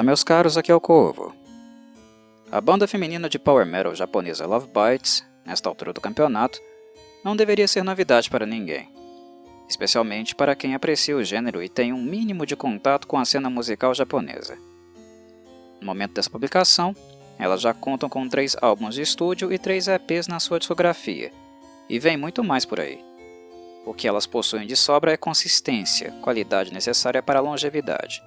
Olá meus caros, aqui é o Corvo. A banda feminina de power metal japonesa Love Bites, nesta altura do campeonato, não deveria ser novidade para ninguém, especialmente para quem aprecia o gênero e tem um mínimo de contato com a cena musical japonesa. No momento dessa publicação, elas já contam com três álbuns de estúdio e três EPs na sua discografia, e vem muito mais por aí. O que elas possuem de sobra é consistência, qualidade necessária para a longevidade.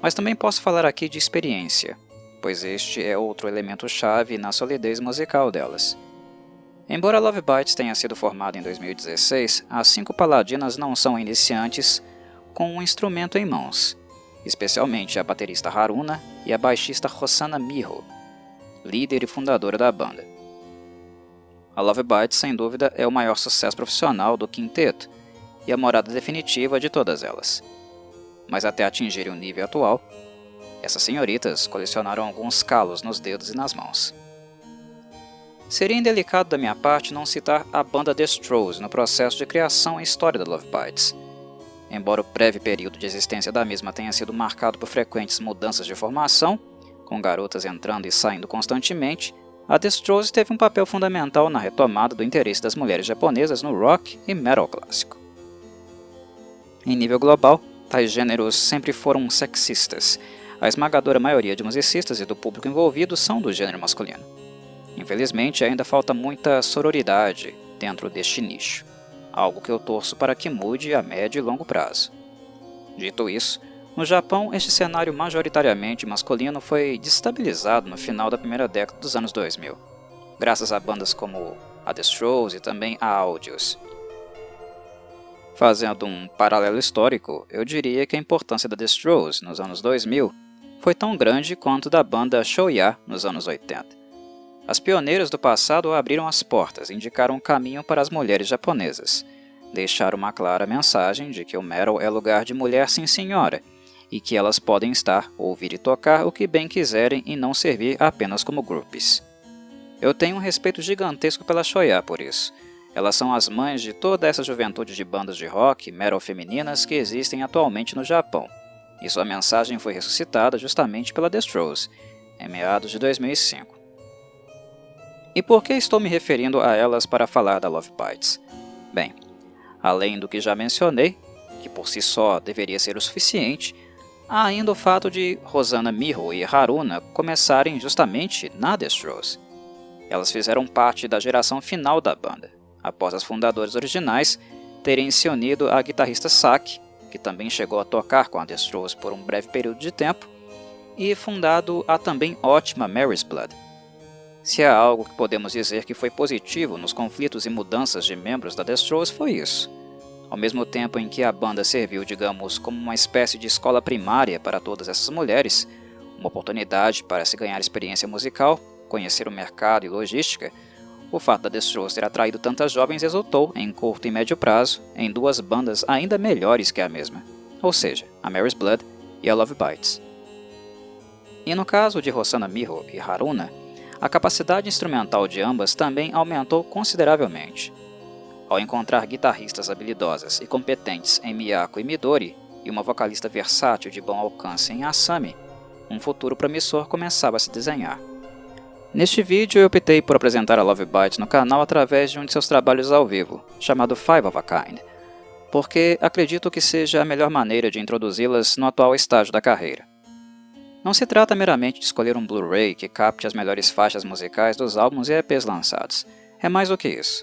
Mas também posso falar aqui de experiência, pois este é outro elemento chave na solidez musical delas. Embora Love Bites tenha sido formado em 2016, as cinco paladinas não são iniciantes com um instrumento em mãos, especialmente a baterista Haruna e a baixista Rosanna Miho, líder e fundadora da banda. A Love Bites, sem dúvida, é o maior sucesso profissional do quinteto e a morada definitiva de todas elas mas até atingirem o nível atual, essas senhoritas colecionaram alguns calos nos dedos e nas mãos. Seria indelicado da minha parte não citar a banda The Strohs no processo de criação e história da Love Bites. Embora o breve período de existência da mesma tenha sido marcado por frequentes mudanças de formação, com garotas entrando e saindo constantemente, a The Strohs teve um papel fundamental na retomada do interesse das mulheres japonesas no rock e metal clássico. Em nível global, Tais gêneros sempre foram sexistas. A esmagadora maioria de musicistas e do público envolvido são do gênero masculino. Infelizmente, ainda falta muita sororidade dentro deste nicho, algo que eu torço para que mude a médio e longo prazo. Dito isso, no Japão, este cenário majoritariamente masculino foi destabilizado no final da primeira década dos anos 2000, graças a bandas como a The Strokes e também a Audios, Fazendo um paralelo histórico, eu diria que a importância da The Strokes nos anos 2000 foi tão grande quanto da banda Shoya nos anos 80. As pioneiras do passado abriram as portas indicaram um caminho para as mulheres japonesas. Deixaram uma clara mensagem de que o metal é lugar de mulher sim senhora, e que elas podem estar, ouvir e tocar o que bem quiserem e não servir apenas como groupies. Eu tenho um respeito gigantesco pela Shoya por isso, elas são as mães de toda essa juventude de bandas de rock metal femininas que existem atualmente no Japão, e sua mensagem foi ressuscitada justamente pela The em meados de 2005. E por que estou me referindo a elas para falar da Love Bites? Bem, além do que já mencionei, que por si só deveria ser o suficiente, há ainda o fato de Rosanna Miho e Haruna começarem justamente na The. Elas fizeram parte da geração final da banda após as fundadoras originais terem se unido à guitarrista Saki, que também chegou a tocar com a The Strokes por um breve período de tempo, e fundado a também ótima Mary's Blood. Se há algo que podemos dizer que foi positivo nos conflitos e mudanças de membros da The Strokes foi isso. Ao mesmo tempo em que a banda serviu, digamos, como uma espécie de escola primária para todas essas mulheres, uma oportunidade para se ganhar experiência musical, conhecer o mercado e logística, o fato da The Strokes ter atraído tantas jovens resultou, em curto e médio prazo, em duas bandas ainda melhores que a mesma, ou seja, a Mary's Blood e a Love Bites. E no caso de Rosanna Miho e Haruna, a capacidade instrumental de ambas também aumentou consideravelmente. Ao encontrar guitarristas habilidosas e competentes em Miyako e Midori e uma vocalista versátil de bom alcance em Asami, um futuro promissor começava a se desenhar. Neste vídeo eu optei por apresentar a Love Bites no canal através de um de seus trabalhos ao vivo, chamado Five of a Kind, porque acredito que seja a melhor maneira de introduzi-las no atual estágio da carreira. Não se trata meramente de escolher um Blu-ray que capte as melhores faixas musicais dos álbuns e EPs lançados, é mais do que isso.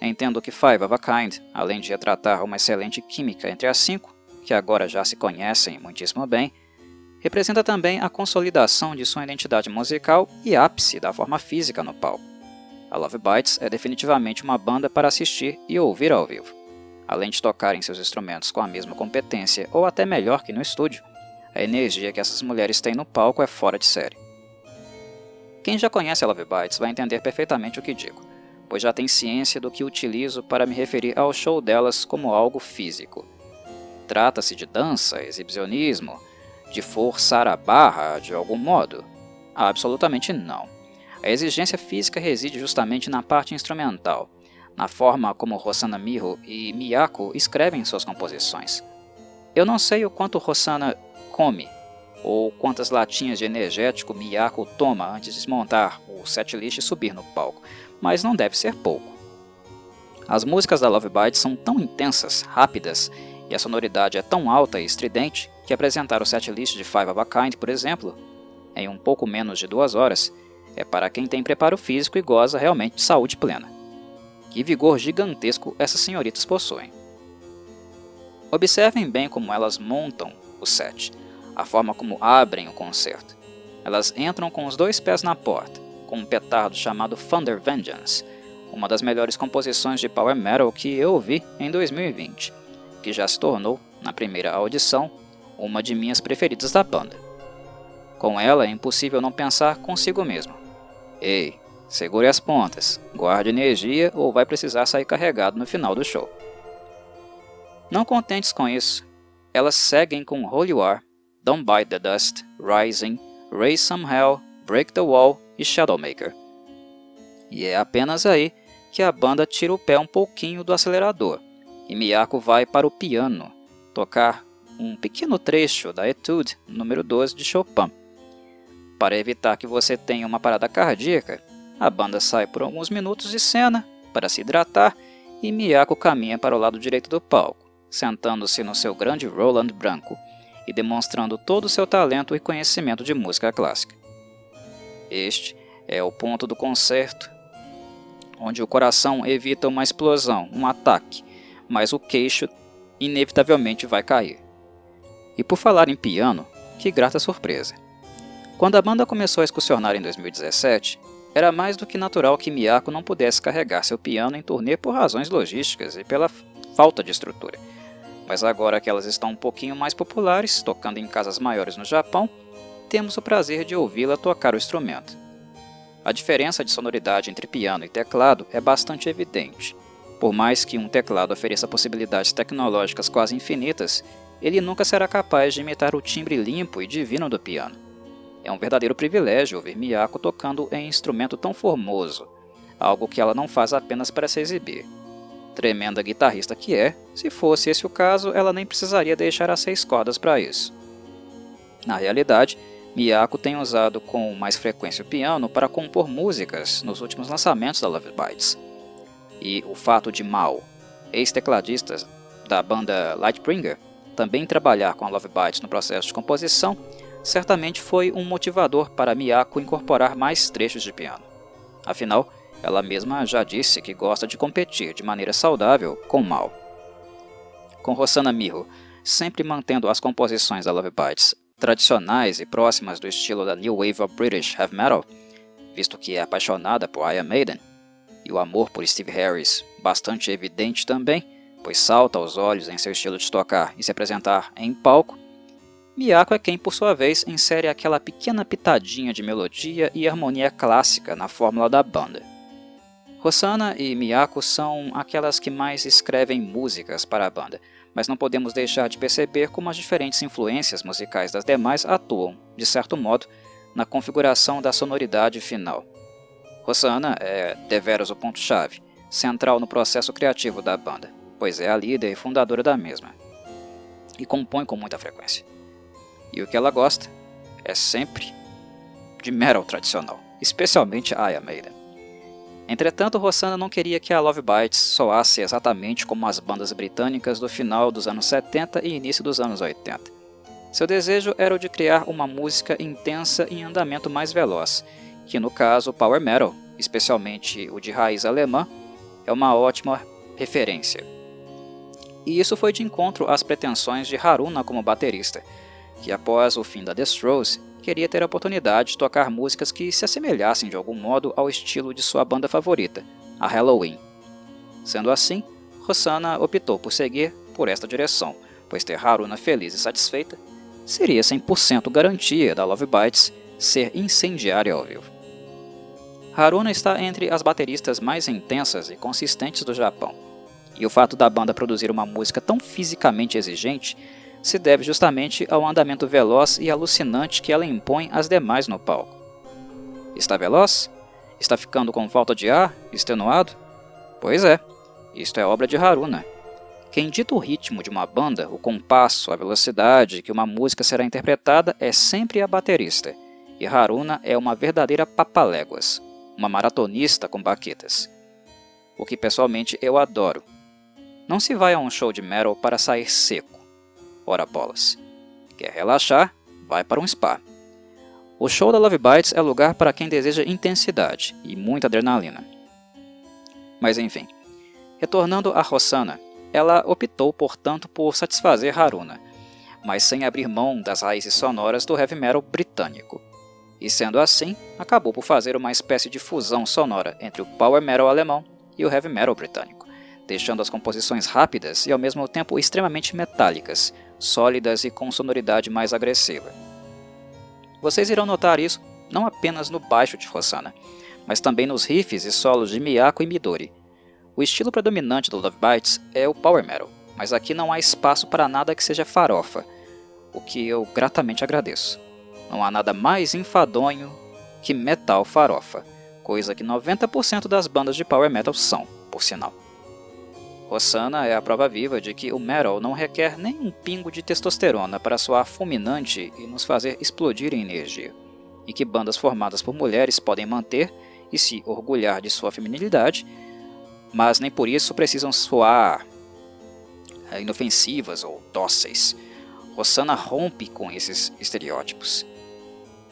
Entendo que Five of a Kind, além de retratar uma excelente química entre as cinco, que agora já se conhecem muitíssimo bem, representa também a consolidação de sua identidade musical e ápice da forma física no palco. A Love Bites é definitivamente uma banda para assistir e ouvir ao vivo. Além de tocarem seus instrumentos com a mesma competência ou até melhor que no estúdio, a energia que essas mulheres têm no palco é fora de série. Quem já conhece a Love Bites vai entender perfeitamente o que digo, pois já tem ciência do que utilizo para me referir ao show delas como algo físico. Trata-se de dança, exibicionismo, de forçar a barra de algum modo? Absolutamente não. A exigência física reside justamente na parte instrumental, na forma como Rosanna Miho e Miyako escrevem suas composições. Eu não sei o quanto Rosanna come, ou quantas latinhas de energético Miyako toma antes de desmontar o setlist e subir no palco, mas não deve ser pouco. As músicas da Love Bite são tão intensas, rápidas, e a sonoridade é tão alta e estridente que apresentar o setlist de Five of a Kind, por exemplo, em um pouco menos de duas horas, é para quem tem preparo físico e goza realmente de saúde plena. Que vigor gigantesco essas senhoritas possuem. Observem bem como elas montam o set, a forma como abrem o concerto. Elas entram com os dois pés na porta, com um petardo chamado Thunder Vengeance, uma das melhores composições de power metal que eu ouvi em 2020, que já se tornou, na primeira audição, uma de minhas preferidas da banda. Com ela é impossível não pensar consigo mesmo. Ei, segure as pontas, guarde energia ou vai precisar sair carregado no final do show. Não contentes com isso, elas seguem com Holy War, Don't Bite the Dust, Rising, Raise Some Hell, Break the Wall e Shadowmaker. E é apenas aí que a banda tira o pé um pouquinho do acelerador e Miyako vai para o piano tocar um pequeno trecho da Etude número 12 de Chopin. Para evitar que você tenha uma parada cardíaca, a banda sai por alguns minutos de cena para se hidratar e Miyako caminha para o lado direito do palco, sentando-se no seu grande Roland branco e demonstrando todo o seu talento e conhecimento de música clássica. Este é o ponto do concerto onde o coração evita uma explosão, um ataque, mas o queixo inevitavelmente vai cair. E por falar em piano, que grata surpresa! Quando a banda começou a excursionar em 2017, era mais do que natural que Miyako não pudesse carregar seu piano em turnê por razões logísticas e pela falta de estrutura. Mas agora que elas estão um pouquinho mais populares, tocando em casas maiores no Japão, temos o prazer de ouvi-la tocar o instrumento. A diferença de sonoridade entre piano e teclado é bastante evidente. Por mais que um teclado ofereça possibilidades tecnológicas quase infinitas, ele nunca será capaz de imitar o timbre limpo e divino do piano. É um verdadeiro privilégio ouvir Miyako tocando em instrumento tão formoso, algo que ela não faz apenas para se exibir. Tremenda guitarrista que é, se fosse esse o caso, ela nem precisaria deixar as seis cordas para isso. Na realidade, Miyako tem usado com mais frequência o piano para compor músicas nos últimos lançamentos da Love Bites. E o fato de Mal, ex-tecladista da banda Lightbringer, também trabalhar com Love Bites no processo de composição certamente foi um motivador para Miyako incorporar mais trechos de piano. Afinal, ela mesma já disse que gosta de competir de maneira saudável com Mal. Com Rossana Mirro, sempre mantendo as composições da Love Bites tradicionais e próximas do estilo da New Wave of British Heavy Metal, visto que é apaixonada por Iron Maiden, e o amor por Steve Harris bastante evidente também, pois salta aos olhos em seu estilo de tocar e se apresentar em palco, Miyako é quem, por sua vez, insere aquela pequena pitadinha de melodia e harmonia clássica na fórmula da banda. Rossana e Miyako são aquelas que mais escrevem músicas para a banda, mas não podemos deixar de perceber como as diferentes influências musicais das demais atuam, de certo modo, na configuração da sonoridade final. Rossana é deveras o ponto-chave, central no processo criativo da banda, pois é a líder e fundadora da mesma, e compõe com muita frequência. E o que ela gosta é sempre de metal tradicional, especialmente Iron Maiden. Entretanto, Rossana não queria que a Love Bites soasse exatamente como as bandas britânicas do final dos anos 70 e início dos anos 80. Seu desejo era o de criar uma música intensa em andamento mais veloz, que no caso power metal, especialmente o de raiz alemã, é uma ótima referência. E isso foi de encontro às pretensões de Haruna como baterista, que após o fim da The Strokes queria ter a oportunidade de tocar músicas que se assemelhassem de algum modo ao estilo de sua banda favorita, a Halloween. Sendo assim, Rossana optou por seguir por esta direção, pois ter Haruna feliz e satisfeita seria 100% garantia da Love Bites ser incendiária ao vivo. Haruna está entre as bateristas mais intensas e consistentes do Japão, e o fato da banda produzir uma música tão fisicamente exigente se deve justamente ao andamento veloz e alucinante que ela impõe às demais no palco. Está veloz? Está ficando com falta de ar? Extenuado? Pois é, isto é obra de Haruna. Quem dita o ritmo de uma banda, o compasso, a velocidade que uma música será interpretada é sempre a baterista, e Haruna é uma verdadeira papaléguas, uma maratonista com baquetas. O que pessoalmente eu adoro. Não se vai a um show de metal para sair seco. Ora bolas. Quer relaxar? Vai para um spa. O show da Love Bites é lugar para quem deseja intensidade e muita adrenalina. Mas enfim, retornando a Rossana, ela optou, portanto, por satisfazer Haruna, mas sem abrir mão das raízes sonoras do heavy metal britânico. E sendo assim, acabou por fazer uma espécie de fusão sonora entre o power metal alemão e o heavy metal britânico, deixando as composições rápidas e ao mesmo tempo extremamente metálicas, sólidas e com sonoridade mais agressiva. Vocês irão notar isso não apenas no baixo de Rossana, mas também nos riffs e solos de Miyako e Midori, o estilo predominante do Love Bites é o power metal, mas aqui não há espaço para nada que seja farofa, o que eu gratamente agradeço. Não há nada mais enfadonho que metal farofa, coisa que 90% das bandas de power metal são, por sinal. Rossana é a prova viva de que o metal não requer nem um pingo de testosterona para soar fulminante e nos fazer explodir em energia, e que bandas formadas por mulheres podem manter e se orgulhar de sua feminilidade mas nem por isso precisam soar é, inofensivas ou dóceis. Rossana rompe com esses estereótipos.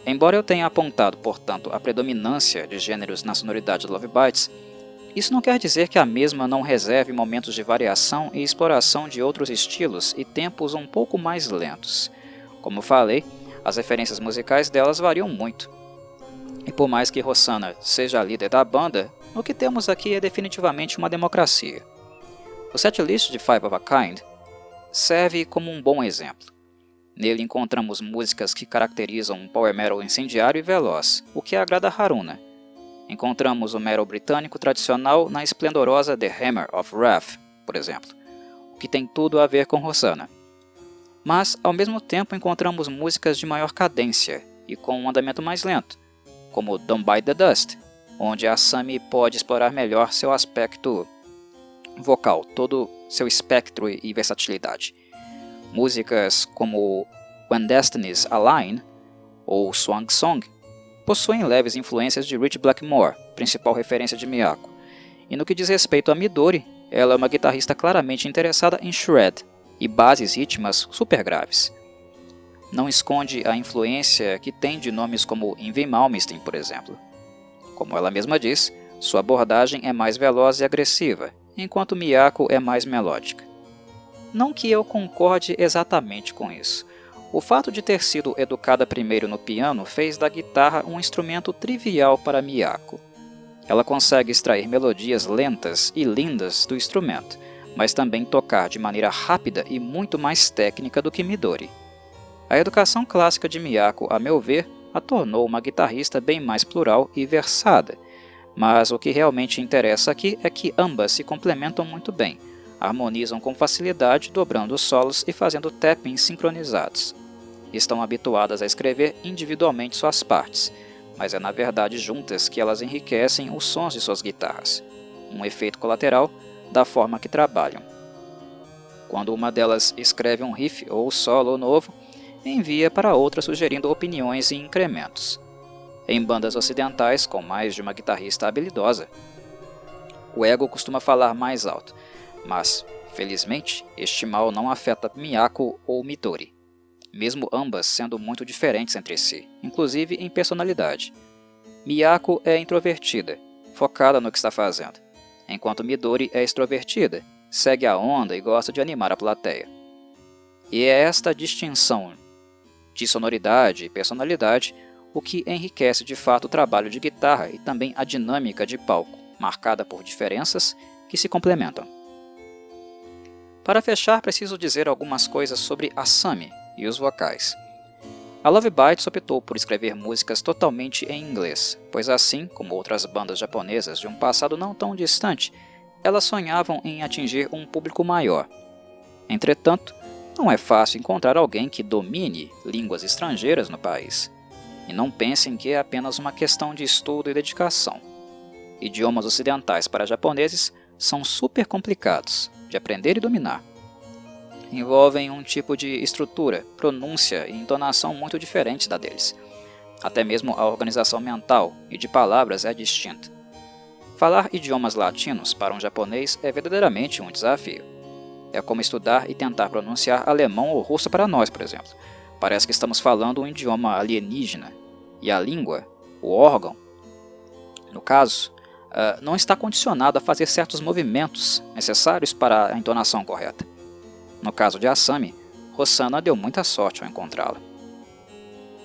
Embora eu tenha apontado, portanto, a predominância de gêneros na sonoridade do Love Bites, isso não quer dizer que a mesma não reserve momentos de variação e exploração de outros estilos e tempos um pouco mais lentos. Como falei, as referências musicais delas variam muito. E por mais que Rossana seja a líder da banda, o que temos aqui é definitivamente uma democracia. O setlist de Five of a Kind serve como um bom exemplo. Nele encontramos músicas que caracterizam um power metal incendiário e veloz, o que agrada Haruna. Encontramos o metal britânico tradicional na esplendorosa The Hammer of Wrath, por exemplo, o que tem tudo a ver com Rosanna. Mas, ao mesmo tempo, encontramos músicas de maior cadência e com um andamento mais lento, como Don't Bite the Dust, onde a Sami pode explorar melhor seu aspecto vocal, todo seu espectro e versatilidade. Músicas como When Destinies Align ou Swang Song possuem leves influências de Rich Blackmore, principal referência de Miyako. E no que diz respeito a Midori, ela é uma guitarrista claramente interessada em shred e bases rítmicas super graves. Não esconde a influência que tem de nomes como Yngwie Malmsteen, por exemplo. Como ela mesma diz, sua abordagem é mais veloz e agressiva, enquanto Miyako é mais melódica. Não que eu concorde exatamente com isso. O fato de ter sido educada primeiro no piano fez da guitarra um instrumento trivial para Miyako. Ela consegue extrair melodias lentas e lindas do instrumento, mas também tocar de maneira rápida e muito mais técnica do que Midori. A educação clássica de Miyako, a meu ver, a tornou uma guitarrista bem mais plural e versada. Mas o que realmente interessa aqui é que ambas se complementam muito bem, harmonizam com facilidade, dobrando os solos e fazendo tappings sincronizados. Estão habituadas a escrever individualmente suas partes, mas é na verdade juntas que elas enriquecem os sons de suas guitarras, um efeito colateral da forma que trabalham. Quando uma delas escreve um riff ou solo novo, envia para outra sugerindo opiniões e incrementos. Em bandas ocidentais, com mais de uma guitarrista habilidosa, o ego costuma falar mais alto, mas, felizmente, este mal não afeta Miyako ou Midori, mesmo ambas sendo muito diferentes entre si, inclusive em personalidade. Miyako é introvertida, focada no que está fazendo, enquanto Midori é extrovertida, segue a onda e gosta de animar a plateia. E é esta distinção de sonoridade e personalidade, o que enriquece de fato o trabalho de guitarra e também a dinâmica de palco, marcada por diferenças que se complementam. Para fechar, preciso dizer algumas coisas sobre a Sami e os vocais. A Love Bites optou por escrever músicas totalmente em inglês, pois assim como outras bandas japonesas de um passado não tão distante, elas sonhavam em atingir um público maior. Entretanto, não é fácil encontrar alguém que domine línguas estrangeiras no país. E não pensem que é apenas uma questão de estudo e dedicação. Idiomas ocidentais para japoneses são super complicados de aprender e dominar. Envolvem um tipo de estrutura, pronúncia e entonação muito diferente da deles. Até mesmo a organização mental e de palavras é distinta. Falar idiomas latinos para um japonês é verdadeiramente um desafio. É como estudar e tentar pronunciar alemão ou russo para nós, por exemplo. Parece que estamos falando um idioma alienígena. E a língua, o órgão, no caso, uh, não está condicionado a fazer certos movimentos necessários para a entonação correta. No caso de Asami, Rossana deu muita sorte ao encontrá-la.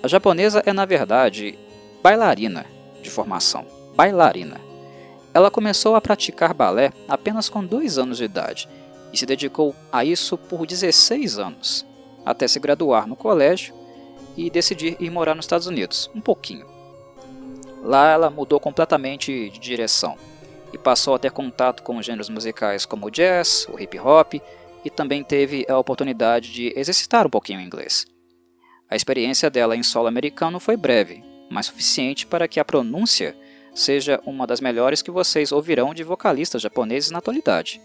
A japonesa é, na verdade, bailarina de formação. Bailarina. Ela começou a praticar balé apenas com dois anos de idade e se dedicou a isso por 16 anos, até se graduar no colégio e decidir ir morar nos Estados Unidos, um pouquinho. Lá ela mudou completamente de direção e passou a ter contato com gêneros musicais como o jazz, o hip hop e também teve a oportunidade de exercitar um pouquinho o inglês. A experiência dela em solo americano foi breve, mas suficiente para que a pronúncia seja uma das melhores que vocês ouvirão de vocalistas japoneses na atualidade.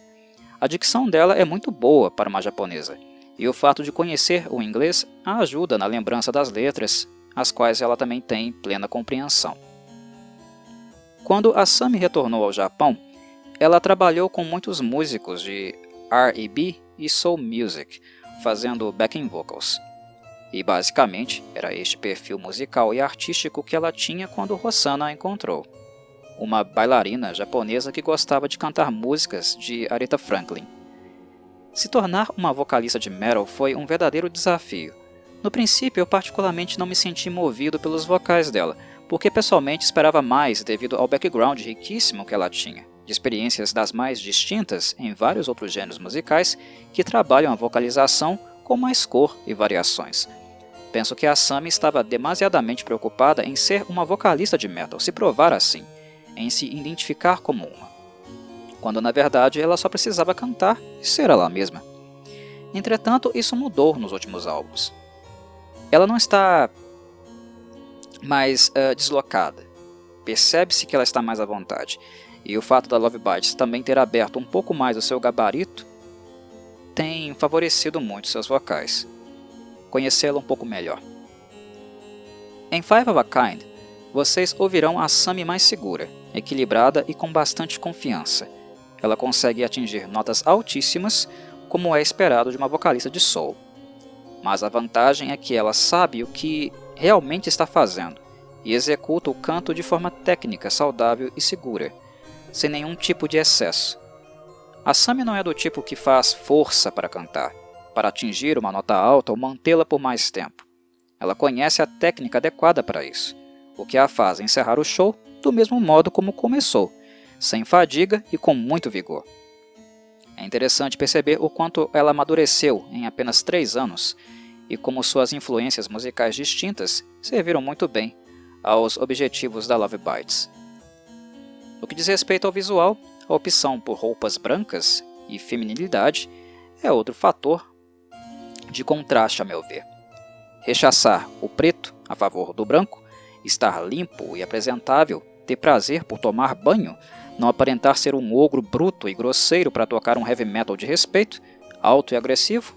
A dicção dela é muito boa para uma japonesa, e o fato de conhecer o inglês a ajuda na lembrança das letras, as quais ela também tem plena compreensão. Quando a Sami retornou ao Japão, ela trabalhou com muitos músicos de R&B e soul music, fazendo backing vocals. E basicamente era este perfil musical e artístico que ela tinha quando Rosanna a encontrou. Uma bailarina japonesa que gostava de cantar músicas de Aretha Franklin. Se tornar uma vocalista de metal foi um verdadeiro desafio. No princípio, eu particularmente não me senti movido pelos vocais dela, porque pessoalmente esperava mais devido ao background riquíssimo que ela tinha, de experiências das mais distintas em vários outros gêneros musicais que trabalham a vocalização com mais cor e variações. Penso que a Sammy estava demasiadamente preocupada em ser uma vocalista de metal, se provar assim, em se identificar como uma, quando na verdade ela só precisava cantar e ser ela mesma. Entretanto, isso mudou nos últimos álbuns. Ela não está mais uh, deslocada. Percebe-se que ela está mais à vontade. E o fato da Love Bites também ter aberto um pouco mais o seu gabarito tem favorecido muito seus vocais. Conhecê-la um pouco melhor. Em Five of a Kind, vocês ouvirão a Sammy mais segura, equilibrada e com bastante confiança. Ela consegue atingir notas altíssimas, como é esperado de uma vocalista de soul. Mas a vantagem é que ela sabe o que realmente está fazendo e executa o canto de forma técnica, saudável e segura, sem nenhum tipo de excesso. A Sami não é do tipo que faz força para cantar, para atingir uma nota alta ou mantê-la por mais tempo. Ela conhece a técnica adequada para isso, o que a faz encerrar o show do mesmo modo como começou, sem fadiga e com muito vigor. É interessante perceber o quanto ela amadureceu em apenas três anos e como suas influências musicais distintas serviram muito bem aos objetivos da Love Bites. No que diz respeito ao visual, a opção por roupas brancas e feminilidade é outro fator de contraste, a meu ver. Rechaçar o preto a favor do branco, estar limpo e apresentável, ter prazer por tomar banho, não aparentar ser um ogro bruto e grosseiro para tocar um heavy metal de respeito, alto e agressivo?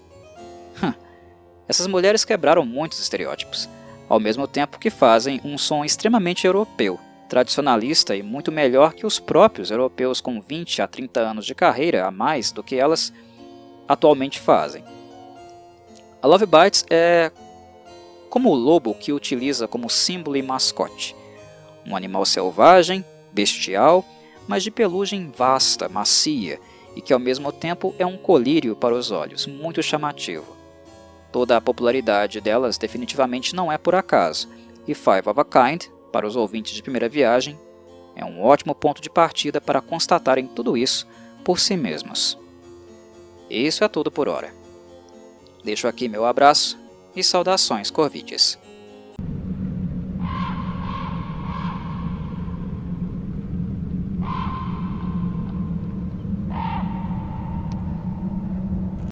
Essas mulheres quebraram muitos estereótipos, ao mesmo tempo que fazem um som extremamente europeu, tradicionalista e muito melhor que os próprios europeus com 20 a 30 anos de carreira a mais do que elas atualmente fazem. A Love Bites é como o lobo que utiliza como símbolo e mascote. Um animal selvagem, bestial, mas de pelugem vasta, macia e que ao mesmo tempo é um colírio para os olhos, muito chamativo. Toda a popularidade delas definitivamente não é por acaso, e Five of a Kind, para os ouvintes de primeira viagem, é um ótimo ponto de partida para constatarem tudo isso por si mesmos. Isso é tudo por hora. Deixo aqui meu abraço e saudações corvites.